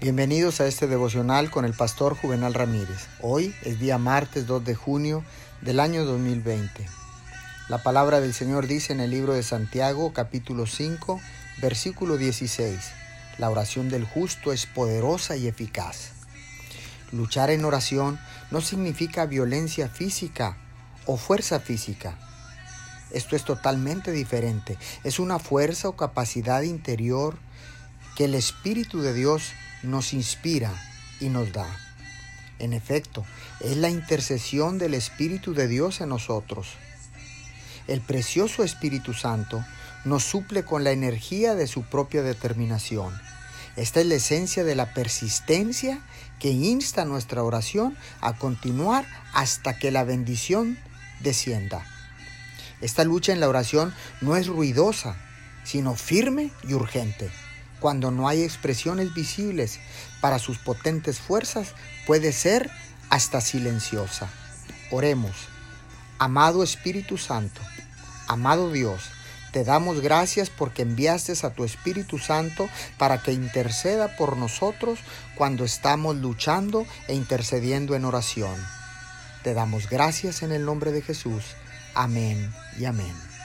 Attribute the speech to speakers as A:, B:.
A: Bienvenidos a este devocional con el pastor Juvenal Ramírez. Hoy es día martes 2 de junio del año 2020. La palabra del Señor dice en el libro de Santiago capítulo 5 versículo 16. La oración del justo es poderosa y eficaz. Luchar en oración no significa violencia física o fuerza física. Esto es totalmente diferente. Es una fuerza o capacidad interior que el Espíritu de Dios nos inspira y nos da. En efecto, es la intercesión del Espíritu de Dios en nosotros. El precioso Espíritu Santo nos suple con la energía de su propia determinación. Esta es la esencia de la persistencia que insta nuestra oración a continuar hasta que la bendición descienda. Esta lucha en la oración no es ruidosa, sino firme y urgente. Cuando no hay expresiones visibles para sus potentes fuerzas, puede ser hasta silenciosa. Oremos. Amado Espíritu Santo, amado Dios, te damos gracias porque enviaste a tu Espíritu Santo para que interceda por nosotros cuando estamos luchando e intercediendo en oración. Te damos gracias en el nombre de Jesús. Amén y amén.